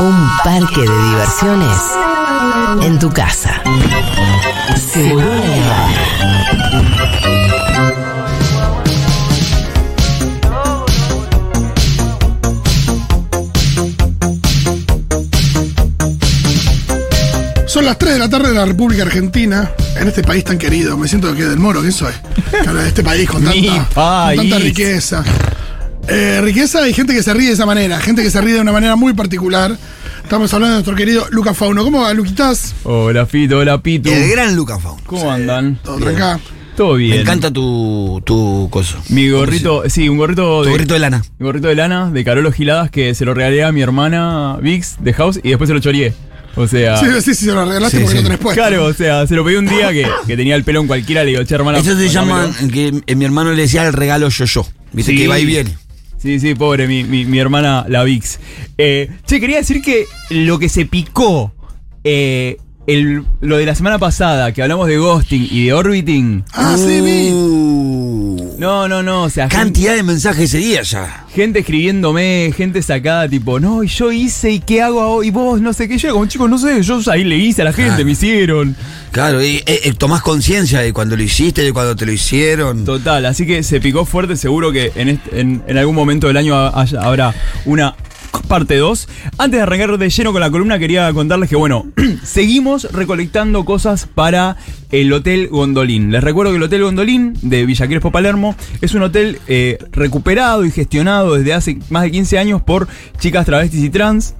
Un parque de diversiones en tu casa. Seguro. Son las 3 de la tarde de la República Argentina, en este país tan querido. Me siento que del moro, ¿quién soy? Claro, este país con tanta, con tanta riqueza. Eh, riqueza y gente que se ríe de esa manera, gente que se ríe de una manera muy particular. Estamos hablando de nuestro querido Lucas Fauno. ¿Cómo va, Luquitas? Hola Fito, hola Pitu. El gran Luca Faun. ¿Cómo andan? Todo tranca. Todo bien. Me encanta tu, tu coso. Mi gorrito, sí, un gorrito Tu de, gorrito de lana. mi gorrito de lana de Carolo Giladas que se lo regalé a mi hermana Vix de House y después se lo choreé. O sea, Sí, sí, sí, se lo regalaste Sí, porque sí. lo tenés puesto. claro, o sea, se lo pedí un día que, que tenía el pelo en cualquiera, le digo, che, hermana. Eso se mándamelo". llama, que mi hermano le decía el regalo yo-yo. Viste Sí. que va y viene. Sí, sí, pobre, mi, mi, mi hermana, la Vix. Eh, che, quería decir que lo que se picó, eh, el, lo de la semana pasada, que hablamos de ghosting y de orbiting. Ah, sí, vi. Uh, No, no, no, o sea, gente, Cantidad de mensajes ese día ya. gente escribiéndome, gente sacada, tipo, no, y yo hice, y qué hago ahora? y vos, no sé qué. Yo, como chicos, no sé, yo ahí le hice a la gente, Claro. me hicieron. Claro, y, eh, eh, tomás conciencia de cuando lo hiciste, de cuando te lo hicieron. Total, así que se picó fuerte, seguro que en, este- en, en algún momento del año ha- haya- habrá una parte 2. Antes de arrancar de lleno con la columna, quería contarles que, bueno, seguimos recolectando cosas para el Hotel Gondolín. Les recuerdo que el Hotel Gondolín de Villa Crespo Palermo es un hotel eh, recuperado y gestionado desde hace más de 15 años por chicas travestis y trans.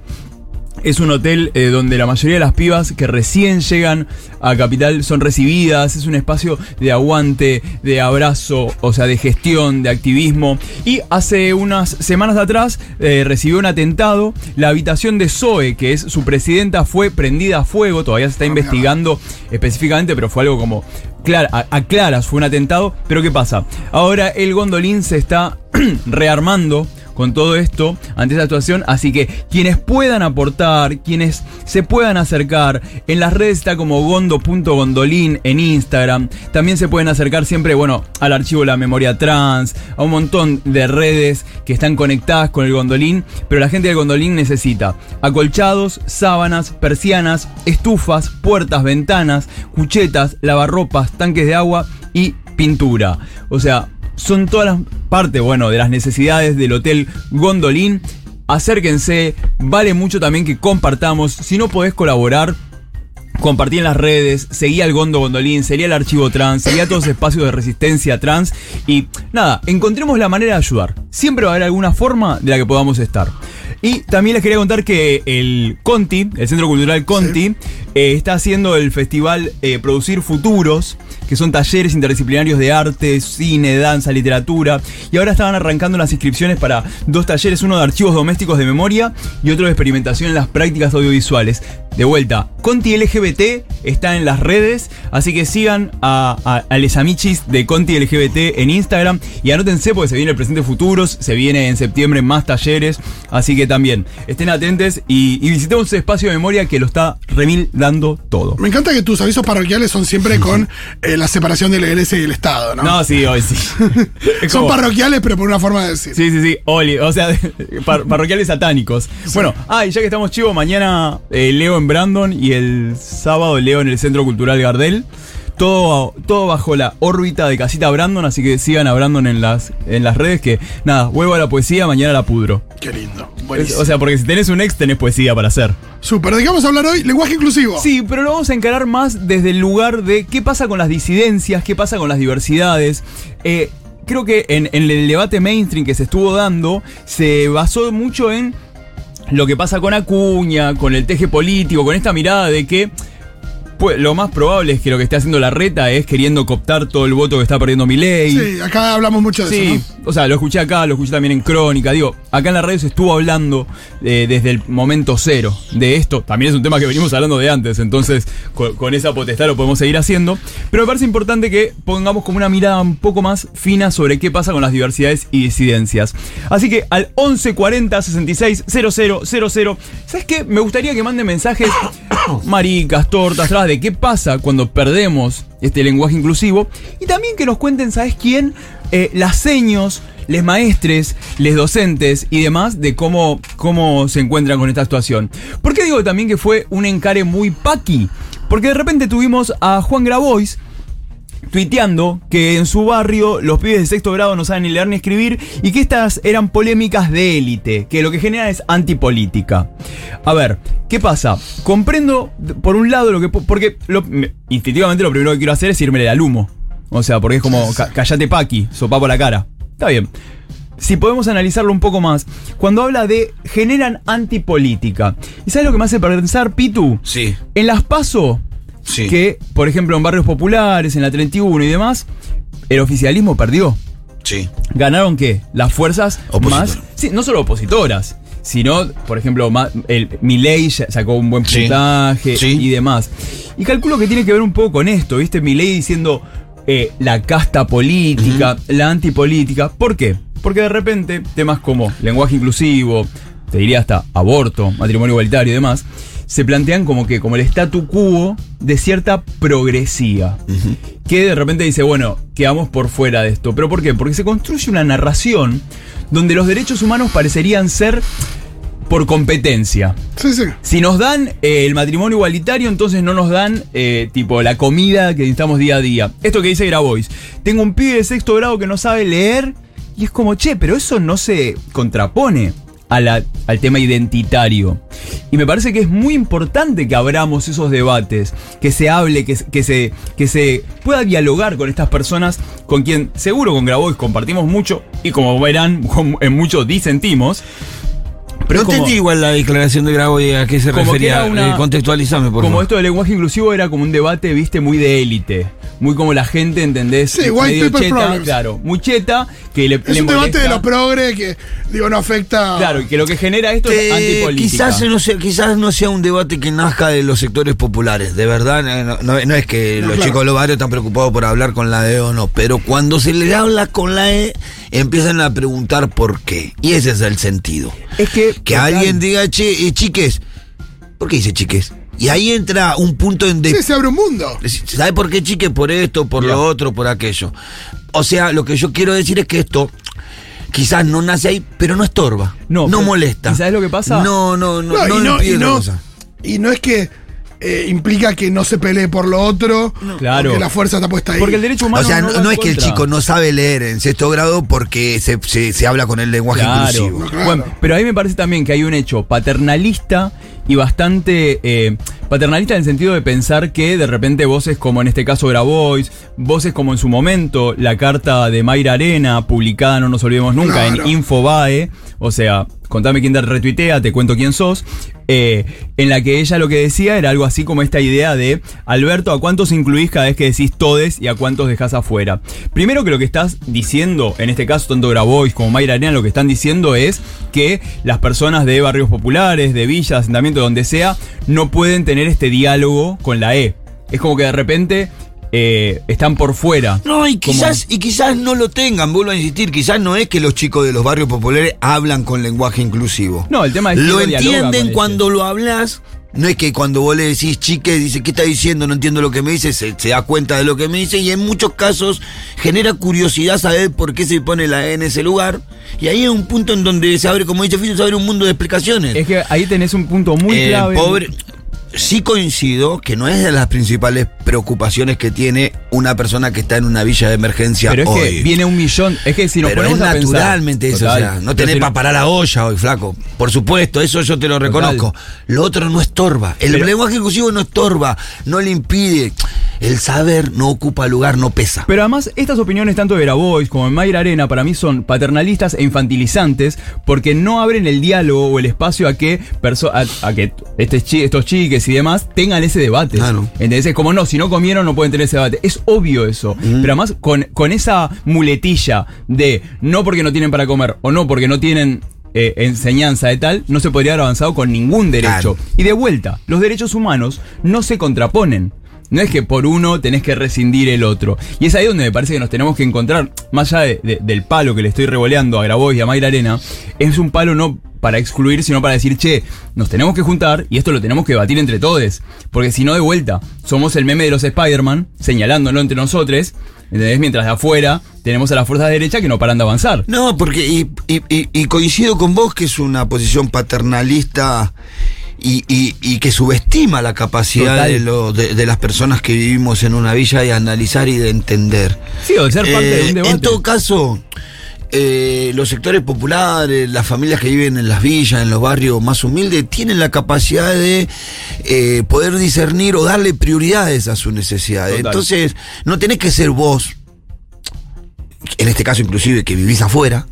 Es un hotel eh, donde la mayoría de las pibas que recién llegan a Capital son recibidas. Es un espacio de aguante, de abrazo, o sea, de gestión, de activismo. Y hace unas semanas atrás eh, recibió un atentado. La habitación de Zoe, que es su presidenta, fue prendida a fuego. Todavía se está investigando específicamente, pero fue algo como. Clara, a, a claras fue un atentado. Pero ¿qué pasa? Ahora el gondolín se está rearmando con todo esto ante esta situación. Así que quienes puedan aportar, quienes se puedan acercar, en las redes está como gondo.gondolín en Instagram. También se pueden acercar siempre, bueno, al archivo de la memoria trans, a un montón de redes que están conectadas con el gondolín. Pero la gente del gondolín necesita acolchados, sábanas, persianas, estufas, puertas, ventanas, cuchetas, lavarropas, tanques de agua y pintura. O sea, son todas las partes, bueno, de las necesidades del Hotel Gondolín. Acérquense, vale mucho también que compartamos. Si no podés colaborar, compartí en las redes, seguí al Gondo Gondolín, seguí al archivo trans, seguí a todos los espacios de resistencia trans. Y nada, encontremos la manera de ayudar. Siempre va a haber alguna forma de la que podamos estar. Y también les quería contar que el Conti, el Centro Cultural Conti, eh, está haciendo el festival eh, Producir Futuros, que son talleres interdisciplinarios de arte, cine, danza, literatura. Y ahora estaban arrancando las inscripciones para dos talleres, uno de archivos domésticos de memoria y otro de experimentación en las prácticas audiovisuales. De vuelta, Conti LGBT está en las redes, así que sigan a, a, a les amichis de Conti LGBT en Instagram y anótense porque se viene el presente futuros, se viene en septiembre más talleres, así que también estén atentos y, y visitemos ese espacio de memoria que lo está remil dando todo. Me encanta que tus avisos parroquiales son siempre con eh, la separación de la iglesia y el Estado, ¿no? No, sí, hoy sí. Son parroquiales, pero por una forma de decir. Sí, sí, sí, Oli, o sea, par- parroquiales satánicos. Bueno, ah, y ya que estamos chivos, mañana eh, leo en Brandon y el sábado leo en el Centro Cultural Gardel. Todo, todo bajo la órbita de Casita Brandon, así que sigan a Brandon en las, en las redes que, nada, vuelvo a la poesía, mañana la pudro. Qué lindo. Buenísimo. o sea, porque si tenés un ex, tenés poesía para hacer. Súper. ¿De qué vamos a hablar hoy? Lenguaje inclusivo. Sí, pero lo vamos a encarar más desde el lugar de qué pasa con las disidencias, qué pasa con las diversidades. Eh, creo que en, en el debate mainstream que se estuvo dando, se basó mucho en lo que pasa con Acuña, con el teje político, con esta mirada de que lo más probable es que lo que esté haciendo la reta es queriendo cooptar todo el voto que está perdiendo Milei. Sí, acá hablamos mucho de Sí, eso, o sea, lo escuché acá, lo escuché también en Crónica. Digo, acá en la radio se estuvo hablando eh, desde el momento cero de esto. También es un tema que venimos hablando de antes, entonces con, con esa potestad lo podemos seguir haciendo. Pero me parece importante que pongamos como una mirada un poco más fina sobre qué pasa con las diversidades y disidencias. Así que al 1140 66 000, ¿sabes qué? Me gustaría que manden mensajes maricas, tortas, de qué pasa cuando perdemos este lenguaje inclusivo. Y también que nos cuenten, ¿sabes quién? Eh, las seños, les maestres, les docentes y demás de cómo, cómo se encuentran con esta situación. ¿Por qué digo también que fue un encare muy paqui? Porque de repente tuvimos a Juan Grabois, tuiteando que en su barrio los pibes de sexto grado no saben ni leer ni escribir y que estas eran polémicas de élite, que lo que genera es antipolítica. A ver, ¿qué pasa? Comprendo por un lado lo que... Porque lo- me- instintivamente lo primero que quiero hacer es irme al humo. O sea, porque es como, ca- callate paqui, sopa por la cara. Está bien. Si podemos analizarlo un poco más, cuando habla de generan antipolítica. ¿Y sabes lo que me hace pensar, Pitu? Sí. En las PASO, Sí. que, por ejemplo, en barrios populares, en la 31 y demás, el oficialismo perdió. Sí. ¿Ganaron qué? Las fuerzas más. Sí, no solo opositoras, sino, por ejemplo, el sacó un buen puntaje Sí. y demás. Y calculo que tiene que ver un poco con esto, ¿viste? Milei diciendo eh, la casta política, la antipolítica. ¿Por qué? Porque de repente temas como lenguaje inclusivo, te diría hasta aborto, matrimonio igualitario y demás, se plantean como que como el statu quo de cierta progresía. Que de repente dice, bueno, quedamos por fuera de esto. ¿Pero por qué? Porque se construye una narración donde los derechos humanos parecerían ser por competencia. Sí, sí. Si nos dan eh, el matrimonio igualitario, entonces no nos dan eh, tipo la comida que necesitamos día a día. Esto que dice Grabois. Tengo un pibe de sexto grado que no sabe leer y es como, che, pero eso no se contrapone al tema identitario. Y me parece que es muy importante que abramos esos debates, que se hable, que, que, se, que se pueda dialogar con estas personas con quien seguro con Grabois compartimos mucho y como verán, en mucho disentimos. Pero no es como- entendí igual la declaración de Grabo y a qué se refería. una- Eh, contextualizame, por como favor. esto del lenguaje inclusivo era como un debate, viste, muy de élite. Muy como la gente, ¿entendés? Sí, white Medio people cheta, problems. claro. Muy cheta, que le, Es le un debate de los progres que, digo, no afecta. Claro, y que lo que genera esto es antipolítica. quizás no, sea, quizás no sea un debate que nazca de los sectores populares, de verdad. No, no- no es que No, los claro. chicos de los barrios están preocupados por hablar con la E o no, pero cuando se les habla con la E, empiezan a preguntar por qué. Y ese es el sentido. Es que. Que total. alguien diga, che, eh, chiques, ¿por qué dice chiques? Y ahí entra un punto en de Sí, se abre un mundo. ¿Sabe por qué, chique? Por esto, por lo otro, por aquello. O sea, lo que yo quiero decir es que esto quizás no nace ahí, pero no estorba. No, No, molesta. ¿y sabes lo que pasa? No, no, no, No, no, y, no, impide y, no, cosa. y no es que eh, implica que no se pelee por lo otro. Claro. Porque la fuerza está puesta ahí. Porque el derecho humano. O sea, no, es que el chico no sabe leer en sexto grado porque se, se- se habla con el lenguaje Claro. inclusivo. Claro. Bueno, pero ahí me parece también que hay un hecho paternalista y bastante eh, paternalista en el sentido de pensar que de repente voces como en este caso Grabois, voces como en su momento la carta de Mayra Arena, publicada, no nos olvidemos nunca, Claro. en Infobae, o sea, contame quién te retuitea, te cuento quién sos, eh, en la que ella lo que decía era algo así como esta idea de, Alberto, ¿a cuántos incluís cada vez que decís todes y a cuántos dejás afuera? Primero que lo que estás diciendo, en este caso tanto Grabois como Mayra Arena, lo que están diciendo es que las personas de barrios populares, de villas, asentamientos, donde sea, no pueden tener este diálogo con la E. Es como que de repente eh, están por fuera. No, y quizás, y quizás no lo tengan, vuelvo a insistir, quizás no es que los chicos de los barrios populares hablan con lenguaje inclusivo. No, el tema es que Lo entienden este. cuando lo hablas. No es que cuando vos le decís chique, dice, ¿qué está diciendo? No entiendo lo que me dice, se, se da cuenta de lo que me dice y en muchos casos genera curiosidad saber por qué se pone la E en ese lugar. Y ahí es un punto en donde se abre, como dice Fito, se abre un mundo de explicaciones. Es que ahí tenés un punto muy Eh, clave. pobre, sí coincido que no es de las principales preocupaciones que tiene una persona que está en una villa de emergencia Pero es que viene un millón. Es que si nos Pero es ponemos a pensar- naturalmente eso, o sea, no tenés si para parar la olla hoy, flaco. Por supuesto, eso yo te lo reconozco. Lo otro no estorba. El Pero- lenguaje inclusivo no estorba, no le impide. El saber no ocupa lugar, no pesa. Pero además, estas opiniones tanto de Grabois como de Mayra Arena para mí son paternalistas e infantilizantes porque no abren el diálogo o el espacio a que, perso- a, a que este estos chiques y demás tengan ese debate. Claro. ¿Entendés? Es como no, si no comieron no pueden tener ese debate. Es obvio eso. Pero además, con, con esa muletilla de no porque no tienen para comer o no porque no tienen eh, enseñanza de tal, no se podría haber avanzado con ningún derecho. Claro. Y de vuelta, los derechos humanos no se contraponen. No es que por uno tenés que rescindir el otro. Y es ahí donde me parece que nos tenemos que encontrar, más allá de- de- del palo que le estoy revoleando a Grabois y a Mayra Arena, es un palo no para excluir, sino para decir, che, nos tenemos que juntar y esto lo tenemos que debatir entre todos. Porque si no, de vuelta, somos el meme de los Spider-Man, señalándolo entre nosotros, ¿Entendés? Mientras de afuera tenemos a las fuerzas de derecha que no paran de avanzar. No, porque y, y- y- y coincido con vos que es una posición paternalista y, y- y que subestima la capacidad de, lo- de- de las personas que vivimos en una villa de analizar y de entender. Sí, o de ser parte de Eh, un debate. En todo caso, eh, los sectores populares, las familias que viven en las villas, en los barrios más humildes, tienen la capacidad de eh, poder discernir o darle prioridades a sus necesidades. Total. Entonces, no tenés que ser vos, en este caso inclusive que vivís afuera,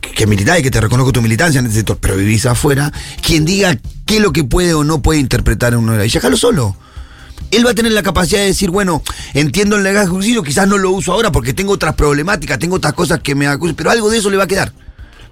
que, militás y que te reconozco tu militancia en pero vivís afuera, quien diga qué es lo que puede o no puede interpretar en una villa. Déjalo solo. Él va a tener la capacidad de decir, bueno, entiendo el lenguaje inclusivo, quizás no lo uso ahora porque tengo otras problemáticas, tengo otras cosas que me acusan, pero algo de eso le va a quedar.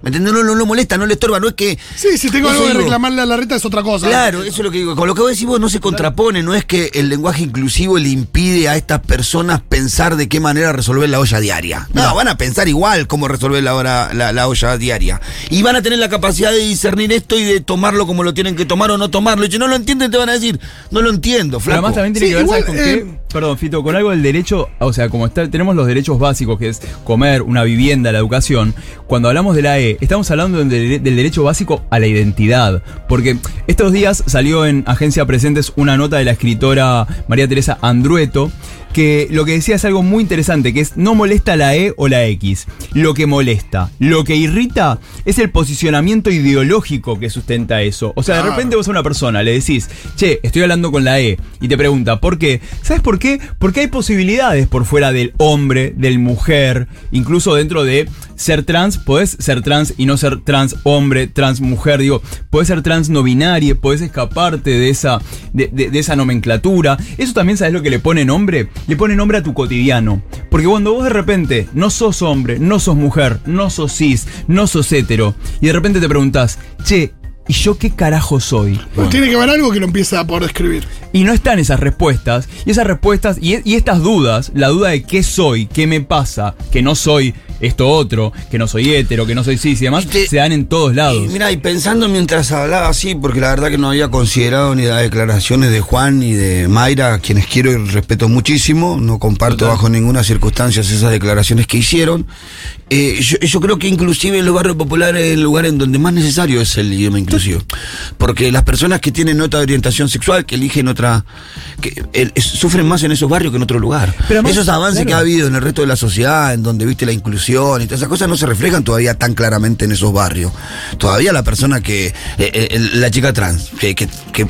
¿Me entiendes? No, no, lo molesta, no le estorba, no es que. Sí, si tengo algo que digo. reclamarle a la reta es otra cosa. Claro, eso es lo que digo. Con lo que vos decís vos no se contrapone, no es que el lenguaje inclusivo le impide a estas personas pensar de qué manera resolver la olla diaria. No, van a pensar igual cómo resolver la, hora- la, la olla diaria. Y van a tener la capacidad de discernir esto y de tomarlo como lo tienen que tomar o no tomarlo. Y si no lo entienden, te van a decir, no lo entiendo, Pero flaco. además también tiene Sí, que ver, igual, ¿sabes con eh, qué? Perdón, Fito, con algo del derecho, o sea, como está, tenemos los derechos básicos, que es comer, una vivienda, la educación, cuando hablamos de la E, estamos hablando del, del derecho básico a la identidad. Porque estos días salió en Agencia Presentes una nota de la escritora María Teresa Andrueto, que lo que decía es algo muy interesante, que es no molesta la E o la X. Lo que molesta, lo que irrita es el posicionamiento ideológico que sustenta eso. O sea, de repente vos a una persona le decís, che, estoy hablando con la E, y te pregunta, ¿por qué? ¿Sabes por qué? Porque hay posibilidades por fuera del hombre, del mujer, incluso dentro de ser trans, podés ser trans y no ser trans hombre, trans mujer, digo, podés ser trans no binaria, podés escaparte de esa, de, de- de esa nomenclatura. Eso también, ¿sabes lo que le pone nombre? Le pone nombre a tu cotidiano. Porque cuando vos de repente no sos hombre, no sos mujer, no sos cis, no sos hetero, y de repente te preguntás, che, ¿y yo qué carajo soy? Pues tiene que haber algo que lo empiece a poder describir. Y no están esas respuestas. Y esas respuestas y, y estas dudas, la duda de qué soy, qué me pasa, que no soy esto otro, que no soy hetero, que no soy cis y demás, se dan en todos lados. Y mira, y pensando mientras hablaba así, porque la verdad que no había considerado ni las declaraciones de Juan ni de Mayra, a quienes quiero y respeto muchísimo, no comparto Total. bajo ninguna circunstancia esas declaraciones que hicieron. Eh, yo, yo creo que inclusive en los barrios populares es el lugar en donde más necesario es el idioma inclusivo. Porque las personas que tienen otra orientación sexual, que eligen otra, que sufren más en esos barrios que en otro lugar. Pero además, Esos avances claro. que ha habido en el resto de la sociedad, en donde viste la inclusión y todas esas cosas, no se reflejan todavía tan claramente en esos barrios. Todavía la persona que, eh, eh, la chica trans, que, que- que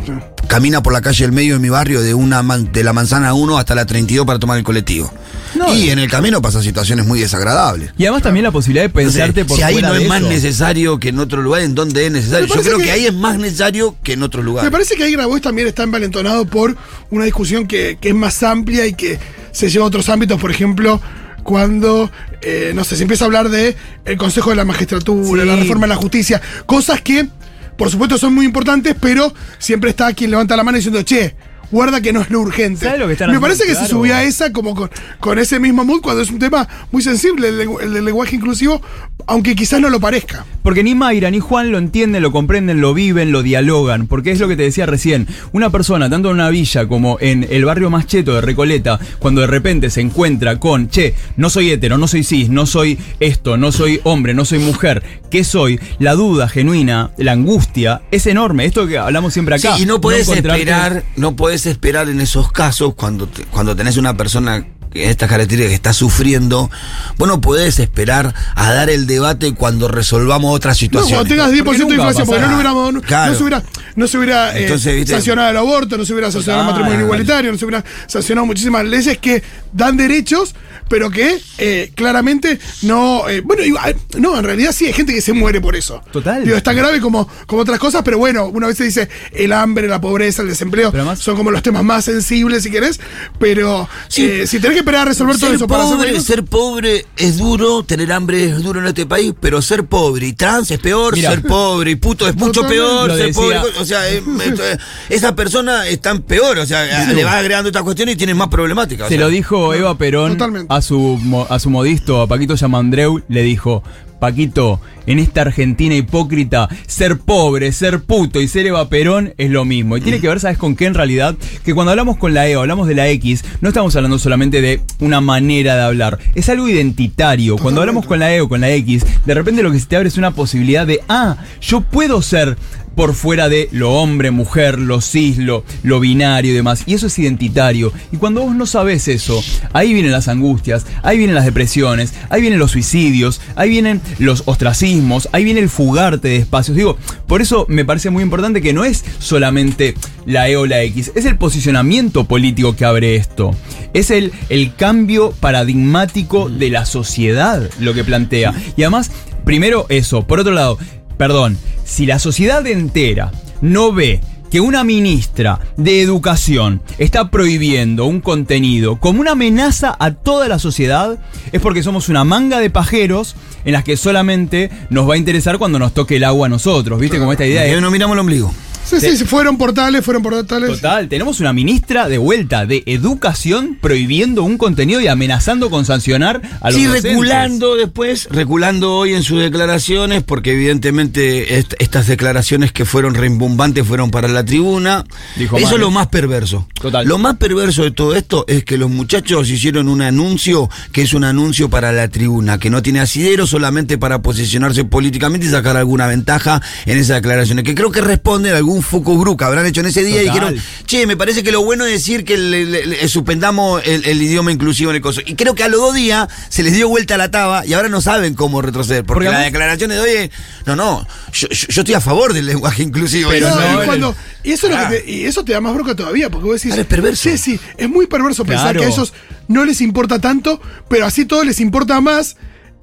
camina por la calle del medio de mi barrio de una man- de la manzana 1 hasta la 32 para tomar el colectivo. No, y eh. en el camino pasa situaciones muy desagradables. Y además también la posibilidad de Entonces, pensarte por si ahí fuera no es más necesario que en otro lugar, ¿en dónde es necesario? Yo creo que, que- ahí es más necesario que en otro lugar. Me parece que ahí Grabois también está envalentonado por una discusión que, que es más amplia y que se lleva a otros ámbitos, por ejemplo, cuando, eh, no sé, se empieza a hablar de el Consejo de la Magistratura, Sí. la reforma de la justicia, cosas que, por supuesto, son muy importantes, pero siempre está quien levanta la mano diciendo, che, guarda que no es lo urgente. ¿Sabes lo que están Me parece que se subió a esa como con, con ese mismo mood cuando es un tema muy sensible, el, el lenguaje inclusivo, aunque quizás no lo parezca. Porque ni Mayra ni Juan lo entienden, lo comprenden, lo viven, lo dialogan. Porque es lo que te decía recién. Una persona, tanto en una villa como en el barrio más cheto de Recoleta, cuando de repente se encuentra con, che, no soy hetero, no soy cis, no soy esto, no soy hombre, no soy mujer, ¿qué soy? La duda genuina, la angustia, es enorme. Esto que hablamos siempre acá. Sí, y no puedes encontrarte- esperar, no puedes esperar en esos casos cuando te- cuando tenés una persona estas características que está sufriendo, vos no podés esperar a dar el debate cuando resolvamos otras No, situaciones. cuando tengas 10% de inflación, porque no, hubiéramos- no- Claro. no se hubiera, no se hubiera eh, sancionado el aborto, no se hubiera sancionado el Total. matrimonio igualitario, no se hubiera sancionado muchísimas leyes que dan derechos, pero que eh, claramente no. eh, bueno, igual, no, en realidad sí hay gente que se muere por eso. Total. Digo, es tan grave como, como otras cosas, pero bueno, una vez se dice el hambre, la pobreza, el desempleo, además- son como los temas más sensibles, si querés, pero Sí. eh, si tenés que a resolver todo Ser eso para hacer pobre, ser pobre es duro, tener hambre es duro en este país, pero ser pobre y trans es peor, ser pobre y puto es mucho peor, ser pobre, o sea, eh, eh, esa persona es tan peor, o sea, le vas agregando estas cuestiones y tienes más problemáticas. o Se sea. lo dijo Eva Perón Totalmente. a su, a su modisto, a Paquito Yamandreu, le dijo, Paquito, en esta Argentina hipócrita, ser pobre, ser puto y ser Eva Perón es lo mismo. Y tiene que ver, ¿sabes con qué en realidad? Que cuando hablamos con la E o hablamos de la X, no estamos hablando solamente de una manera de hablar, es algo identitario. Cuando hablamos con la E o con la X, de repente lo que se te abre es una posibilidad de, ah, yo puedo ser por fuera de lo hombre, mujer, lo cis, lo, lo binario y demás. Y eso es identitario. Y cuando vos no sabes eso, ahí vienen las angustias, ahí vienen las depresiones, ahí vienen los suicidios, ahí vienen los ostracismos, ahí viene el fugarte de espacios. Digo, por eso me parece muy importante que no es solamente la E o la X, es el posicionamiento político que abre esto. Es el, el cambio paradigmático de la sociedad lo que plantea. Y además, primero eso. Por otro lado, perdón, si la sociedad entera no ve que una ministra de educación está prohibiendo un contenido como una amenaza a toda la sociedad, es porque somos una manga de pajeros en las que solamente nos va a interesar cuando nos toque el agua a nosotros, ¿viste? Como esta idea de... no miramos el ombligo. Sí, sí, sí, fueron portales, fueron portales. Total, tenemos una ministra de vuelta de educación prohibiendo un contenido y amenazando con sancionar a los Sí, docentes. reculando después, reculando hoy en sus declaraciones, porque evidentemente est- estas declaraciones que fueron rimbombantes fueron para la tribuna. Dijo Eso es lo más perverso. Total. Lo más perverso de todo esto es que los muchachos hicieron un anuncio que es un anuncio para la tribuna, que no tiene asidero solamente para posicionarse políticamente y sacar alguna ventaja en esas declaraciones, que creo que responden a algún focus group que habrán hecho en ese día y dijeron, che, me parece que lo bueno es decir que le- le- le- suspendamos el, el idioma inclusivo en el coso. Y creo que a los dos días se les dio vuelta la taba y ahora no saben cómo retroceder. Porque, Porque las además- declaraciones de hoy es, no, no, yo, yo- yo estoy a favor del lenguaje inclusivo. Pero Y No, no, y, cuando- y eso es lo Ah. que te, y eso te da más bronca todavía, porque vos decís. Claro, es perverso. Sí, sí, es muy perverso pensar que a ellos no les importa tanto, pero así todo les importa más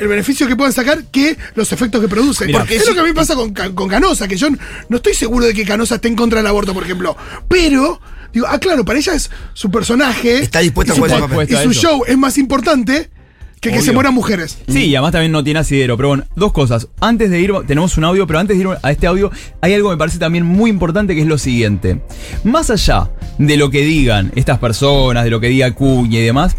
el beneficio que puedan sacar que los efectos que producen. Mirá. Porque es lo que a mí pasa con, Ca- con Canosa, que yo no estoy seguro de que Canosa esté en contra del aborto, por ejemplo. Pero, digo, ah, claro, para ella es su personaje. Está dispuesta y a su jugar papel. Y su show es más importante que que se mueran mujeres. Sí, y además también no tiene asidero. Pero bueno, dos cosas. Antes de ir, tenemos un audio, pero antes de ir a este audio, hay algo que me parece también muy importante que es lo siguiente. Más allá de lo que digan estas personas, de lo que diga Cuña y demás,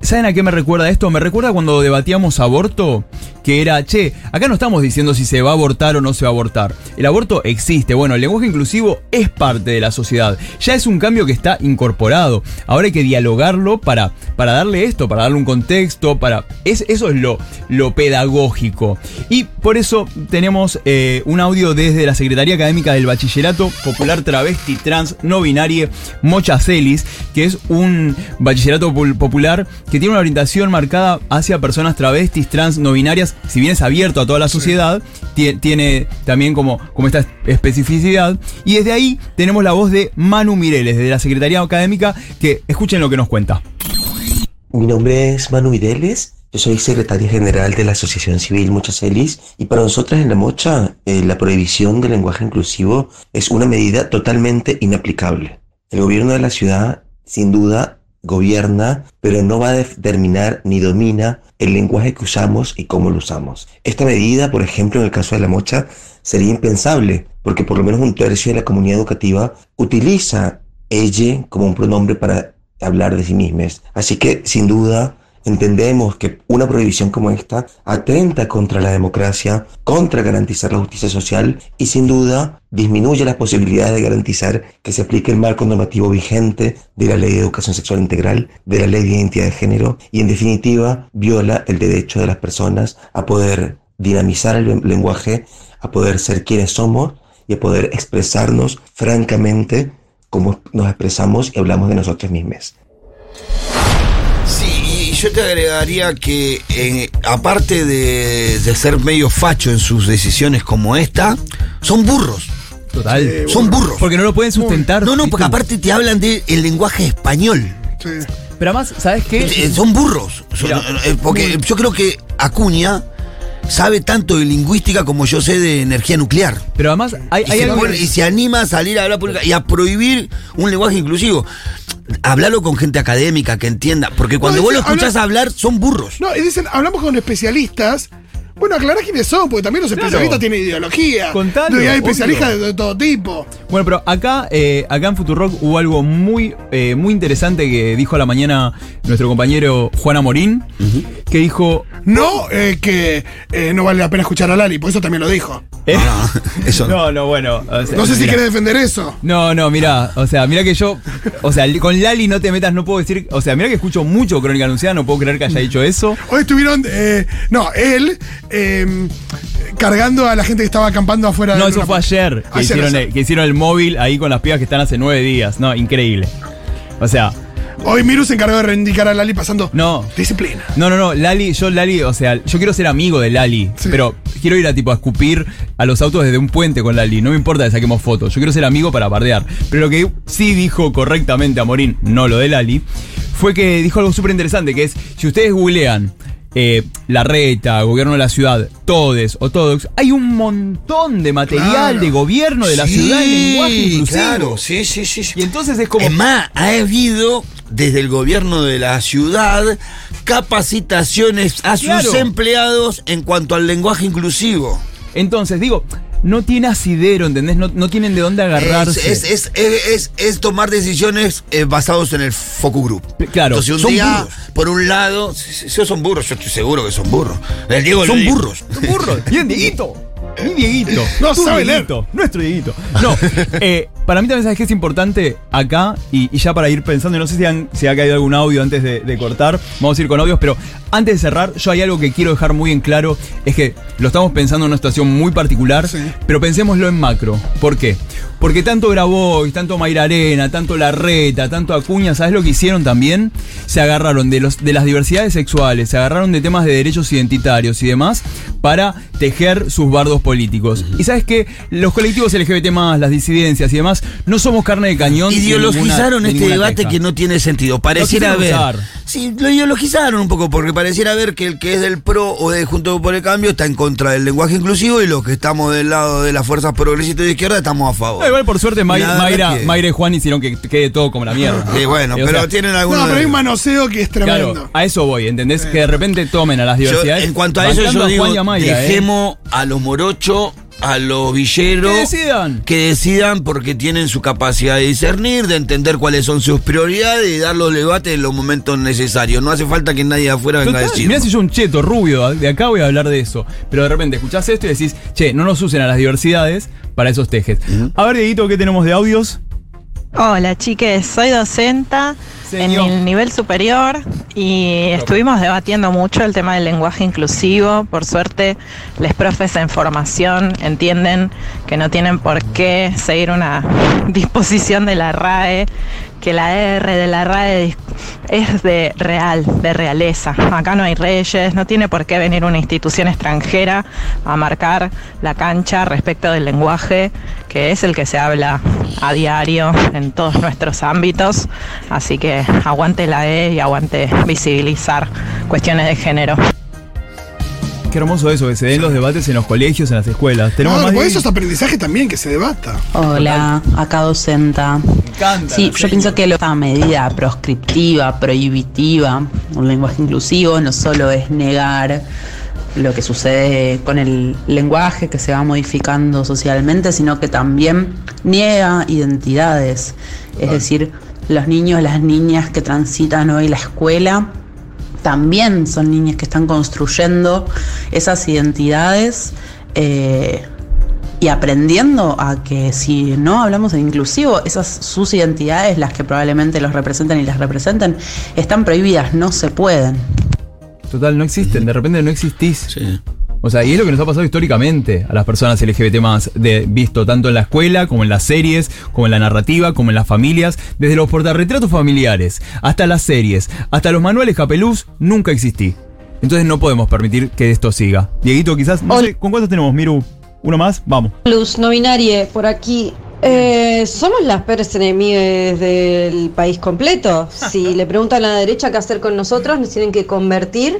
¿saben a qué me recuerda esto? Me recuerda cuando debatíamos aborto, que era, che, acá no estamos diciendo si se va a abortar o no se va a abortar. El aborto existe. Bueno, el lenguaje inclusivo es parte de la sociedad. Ya es un cambio que está incorporado. Ahora hay que dialogarlo para, para darle esto, para darle un contexto, para. Es, eso es lo, lo pedagógico. Y por eso tenemos eh, un audio desde la Secretaría Académica del Bachillerato Popular Travesti Trans No Binarie Mocha Celis, que es un bachillerato popular que tiene una orientación marcada hacia personas travestis, trans, no binarias. Si bien es abierto a toda la sociedad, tie- tiene también como, como esta especificidad. Y desde ahí tenemos la voz de Manu Mireles, de la Secretaría Académica, que escuchen lo que nos cuenta. Mi nombre es Manu Mireles, yo soy secretaria general de la Asociación Civil Mochacelis y para nosotras en La Mocha eh, la prohibición del lenguaje inclusivo es una medida totalmente inaplicable. El gobierno de la ciudad sin duda gobierna, pero no va a determinar ni domina el lenguaje que usamos y cómo lo usamos. Esta medida, por ejemplo, en el caso de La Mocha, sería impensable porque por lo menos un tercio de la comunidad educativa utiliza ella como un pronombre para hablar de sí mismas. Así que, sin duda, entendemos que una prohibición como esta atenta contra la democracia, contra garantizar la justicia social y, sin duda, disminuye las posibilidades de garantizar que se aplique el marco normativo vigente de la Ley de Educación Sexual Integral, de la Ley de Identidad de Género y, en definitiva, viola el derecho de las personas a poder dinamizar el lenguaje, a poder ser quienes somos y a poder expresarnos francamente como nos expresamos y hablamos de nosotros mismos. Yo te agregaría que eh, aparte de, de ser medio facho en sus decisiones como esta, son burros. Total. Son burros. Porque no lo pueden sustentar. No, no, porque aparte te hablan del lenguaje español. Sí. Pero además, ¿sabes qué? Eh, Son burros. Son- Mira, eh, porque yo creo que Acuña sabe tanto de lingüística como yo sé de energía nuclear. Pero además, hay, Y hay se, algo. pone- y se anima a salir a hablar pública y a prohibir un lenguaje inclusivo. Hablarlo con gente académica que entienda. Porque cuando No, vos lo escuchás habla- hablar, son burros. No, y dicen, hablamos con especialistas, Bueno, aclará quiénes son, porque también los Claro. especialistas tienen ideología. Contalo, Y hay especialistas de, de todo tipo. Bueno, pero acá, eh, acá en Futurock hubo algo muy, eh, muy interesante que dijo a la mañana nuestro compañero Juana Morín, que dijo. No eh, que eh, no vale la pena escuchar a Lali, por eso también lo dijo. Eh, eso no. no, no, bueno. o sea, No sé si mira. quiere defender eso. No, no, mira, o sea, mira que yo, o sea, con Lali no te metas, no puedo decir, o sea, mira que escucho mucho Crónica Anunciada, no puedo creer que haya dicho eso. Hoy estuvieron, eh, no, él eh, cargando a la gente que estaba acampando afuera No, de eso fue ayer, que, Ayer, hicieron. El, que hicieron el móvil ahí con las pibas que están hace nueve días, no, increíble. O sea, Hoy Miru se encargó de reivindicar a Lali pasando no, disciplina. No, no, no, Lali, yo Lali, o sea, yo quiero ser amigo de Lali, Sí. pero quiero ir a tipo a escupir a los autos desde un puente con Lali, no me importa que saquemos fotos, yo quiero ser amigo para bardear. Pero lo que sí dijo correctamente a Morín, no lo de Lali, fue que dijo algo súper interesante, que es, si ustedes googlean eh, La Reta, Gobierno de la Ciudad, Todes o Todox, hay un montón de material Claro. de gobierno de la Sí, ciudad en lenguaje inclusivo. Claro, sí, sí, sí. sí. Y entonces es como... Es más, ha habido desde el gobierno de la ciudad capacitaciones a sus empleados en cuanto al lenguaje inclusivo. Entonces, digo, no tiene asidero, ¿entendés? No, no tienen de dónde agarrarse. Es, es, es, es, es- es tomar decisiones eh, basados en el focus group. Claro, Entonces, un son día, burros. por un lado, si, son burros, yo estoy seguro que son burros. El Diego Son burros. Son burros. Bien, Dieguito. Mi Dieguito. No sabe leer. Dieguito. Nuestro Dieguito. No, eh, para mí también sabes que es importante acá, y, y ya para ir pensando, no sé si, han- si ha caído algún audio antes de, de cortar, vamos a ir con audios, pero antes de cerrar, yo hay algo que quiero dejar muy en claro, es que lo estamos pensando en una situación muy particular, Sí. pero pensémoslo en macro. ¿Por qué? Porque tanto Grabois, tanto Mayra Arena, tanto Larreta, tanto Acuña, ¿sabes lo que hicieron también? Se agarraron de, los, de las diversidades sexuales, se agarraron de temas de derechos identitarios y demás para tejer sus bardos políticos. Y sabes que los colectivos LGBT, las disidencias y demás, no somos carne de cañón. de Ideologizaron ninguna- este debate queja. que no tiene sentido. Pareciera quisieron usar. Sí, lo ideologizaron un poco, porque pareciera ver que el que es del PRO o de Junto por el Cambio está en contra del lenguaje inclusivo y los que estamos del lado de las fuerzas progresistas de izquierda estamos a favor. No, igual por suerte May- Mayra, que- Mayra y Juan hicieron que quede todo como la mierda. Sí, bueno, o pero sea, tienen No, algunos. pero hay un manoseo que es tremendo. Claro, a eso voy, ¿entendés? Que de repente tomen a las Yo, diversidades. en cuanto a eso, yo a digo, Juan y a Mayra, ¿eh? dejemos a los morochos, a los villeros. Que decidan. que decidan porque tienen su capacidad de discernir, de entender cuáles son sus prioridades y dar los debates en los momentos necesarios. No hace falta que nadie de afuera venga a decir. mirá si yo un cheto rubio, de acá voy a hablar de eso. Pero de repente escuchás esto y decís, che, no nos usen a las diversidades para esos tejes. A ver, Dieguito, ¿qué tenemos de audios? Hola chiques, soy docenta Señor. en el nivel superior y estuvimos debatiendo mucho el tema del lenguaje inclusivo. Por suerte, les profes en formación entienden que no tienen por qué seguir una disposición de la RAE, que la R de la RAE es de real, de realeza. Acá no hay reyes, no tiene por qué venir una institución extranjera a marcar la cancha respecto del lenguaje, que es el que se habla a diario en todos nuestros ámbitos. Así que aguante la E y aguante visibilizar cuestiones de género. Qué hermoso eso, que se den los debates en los colegios, en las escuelas. Tenemos No, más por de- eso es aprendizaje también, que se debata. Hola, acá docenta. encanta Sí, yo pienso que lo- esta medida proscriptiva, prohibitiva, un lenguaje inclusivo, no solo es negar lo que sucede con el lenguaje que se va modificando socialmente, sino que también niega identidades. Es decir, los niños, las niñas que transitan hoy la escuela también son niñas que están construyendo esas identidades eh, y aprendiendo a que si no hablamos en inclusivo, esas sus identidades, las que probablemente los representan y las representen, están prohibidas, no se pueden. Total, no existen, de repente no existís. Sí. O sea, y es lo que nos ha pasado históricamente a las personas LGBT más, de, visto tanto en la escuela, como en las series, como en la narrativa, como en las familias, desde los portarretratos familiares, hasta las series, hasta los manuales capelús, nunca existí. Entonces no podemos permitir que esto siga. Dieguito, quizás, no sé, ¿con cuántos tenemos, Miru? ¿Uno más? Vamos. Luz, no binarie, por aquí. Eh, ¿Somos las peores enemigas del país completo? Si le preguntan a la derecha qué hacer con nosotros, nos tienen que convertir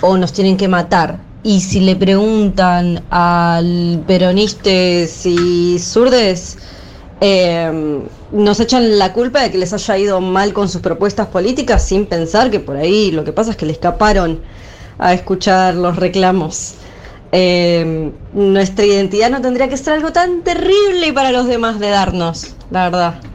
o nos tienen que matar. Y si le preguntan al peronistas y zurdes, eh, nos echan la culpa de que les haya ido mal con sus propuestas políticas sin pensar que por ahí lo que pasa es que le escaparon a escuchar los reclamos eh, nuestra identidad no tendría que ser algo tan terrible para los demás de darnos, la verdad.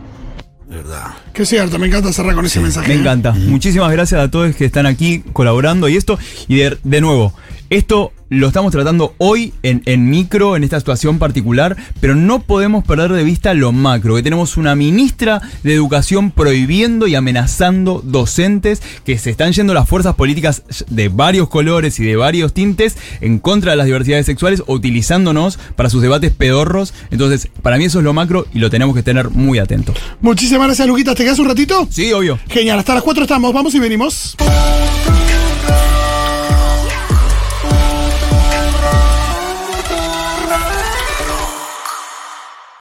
¿Verdad? Que cierto, me encanta cerrar con ese mensaje. Me ¿eh? encanta. Muchísimas gracias a todos que están aquí colaborando y esto. Y de, de nuevo, esto lo estamos tratando hoy en, en micro, en esta situación particular, pero no podemos perder de vista lo macro, que tenemos una ministra de Educación prohibiendo y amenazando docentes que se están yendo las fuerzas políticas de varios colores y de varios tintes en contra de las diversidades sexuales o utilizándonos para sus debates pedorros. Entonces, para mí eso es lo macro y lo tenemos que tener muy atentos. Muchísimas gracias, Luquitas. ¿Te quedas un ratito? Sí, obvio. Genial, hasta las 4 estamos. Vamos y venimos.